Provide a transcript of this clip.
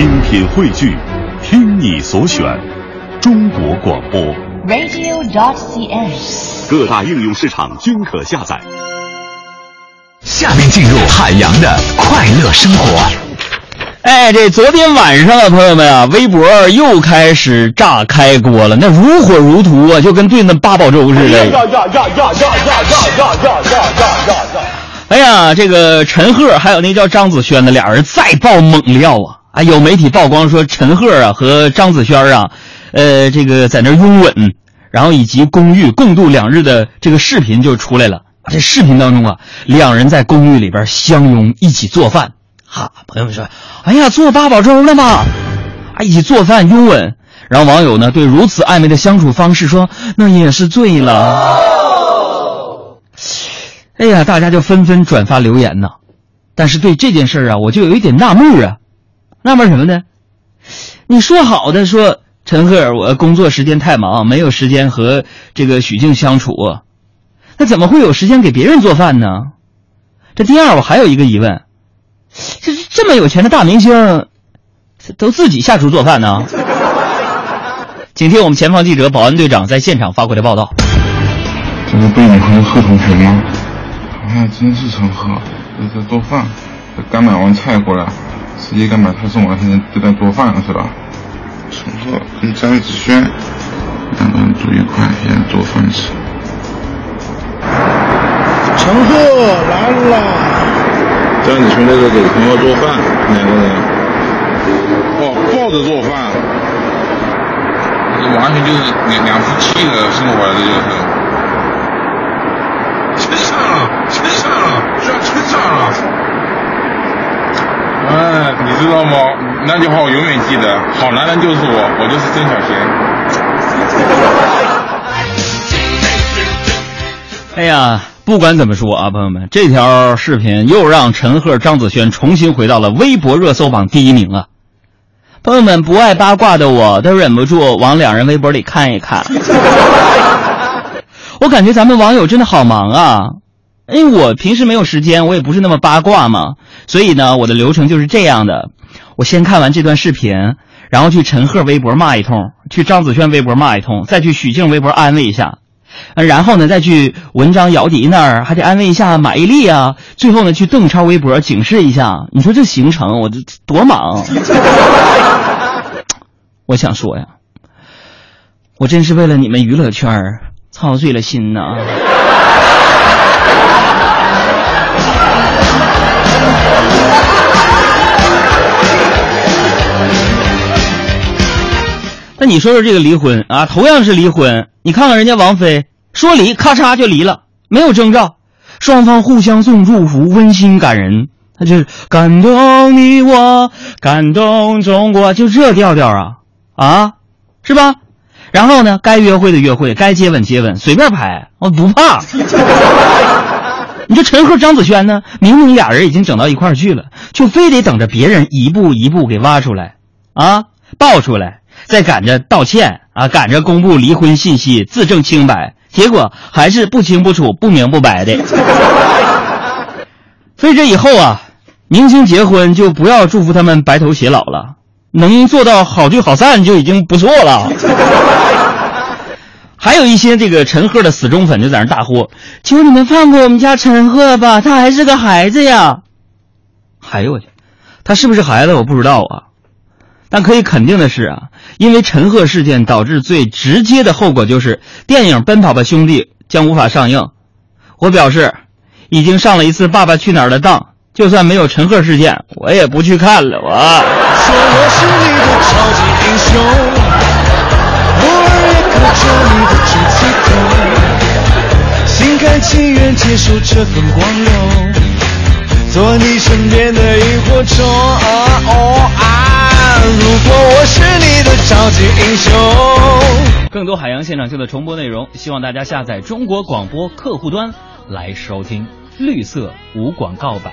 精品汇聚，听你所选，中国广播。radio.dot.cn，。各大应用市场均可下载。下面进入海洋的快乐生活。哎，这昨天晚上啊，朋友们啊，微博又开始炸开锅了，那如火如荼啊，就跟炖的八宝粥似的。呀呀呀呀呀呀呀呀呀呀呀呀！哎呀，这个陈赫还有那叫张子萱的俩人再爆猛料啊！啊，有媒体曝光说陈赫啊和张子萱啊，呃，这个在那拥吻，然后以及公寓共度两日的这个视频就出来了。这视频当中啊，两人在公寓里边相拥一起做饭。哈，朋友们说，哎呀，做八宝粥了吗？啊，一起做饭拥吻。然后网友呢对如此暧昧的相处方式说，那也是醉了。哎呀，大家就纷纷转发留言呐。但是对这件事啊，我就有一点纳闷啊，纳闷什么呢？你说好的说陈赫，我工作时间太忙，没有时间和这个许静相处，那怎么会有时间给别人做饭呢？这第二，我还有一个疑问，这这么有钱的大明星，都自己下厨做饭呢？请听我们前方记者保安队长在现场发回的报道。这是被女朋友贺同学吗？好像真是陈赫，在做饭。刚买完菜过来，司机干嘛？他送完，现在就在做饭了是吧？陈赫跟张子萱两个人住一块，现在做饭吃。陈赫来了，张子萱在这给陈赫做饭，两个人。哦，抱着做饭，这完全就是两两夫妻的生活了，这就是。亲上了，亲上了，居然亲上了！哎，你知道吗？那句话我永远记得，好男人就是我，我就是曾小贤。哎呀，不管怎么说啊，朋友们，这条视频又让陈赫、张子萱重新回到了微博热搜榜第一名啊！朋友们，不爱八卦的我都忍不住往两人微博里看一看。我感觉咱们网友真的好忙啊，因为我平时没有时间，我也不是那么八卦嘛，所以呢，我的流程就是这样的：我先看完这段视频，然后去陈赫微博骂一通，去张子萱微博骂一通，再去许静微博安慰一下。然后呢，再去文章姚笛那儿还得安慰一下马伊琍啊，最后呢去邓超微博警示一下。你说这行程我这多忙？我想说呀，我真是为了你们娱乐圈操碎了心呐。那你说说这个离婚啊，同样是离婚，你看看人家王菲说离，咔嚓就离了，没有征兆，双方互相送祝福，温馨感人。他就是感动你我，感动中国，就这调调啊啊，是吧？然后呢，该约会的约会，该接吻接吻，随便拍，我不怕。你说陈赫、张子萱呢？明明俩人已经整到一块儿去了，就非得等着别人一步一步给挖出来，啊，爆出来，再赶着道歉啊，赶着公布离婚信息，自证清白，结果还是不清不楚、不明不白的。所以这以后啊，明星结婚就不要祝福他们白头偕老了，能做到好聚好散就已经不错了。还有一些这个陈赫的死忠粉就在那大呼：“求你们放过我们家陈赫吧，他还是个孩子呀！”哎呦我去，他是不是孩子我不知道啊，但可以肯定的是啊，因为陈赫事件导致最直接的后果就是电影《奔跑吧兄弟》将无法上映。我表示，已经上了一次《爸爸去哪儿》的当，就算没有陈赫事件，我也不去看了。我。说我是你的超级英雄，偶尔也可做你的出气筒，心甘情愿接受这份光荣，做你身边的萤火虫。啊哦啊！如果我是你的超级英雄。更多海洋现场秀的重播内容，希望大家下载中国广播客户端来收听，绿色无广告版。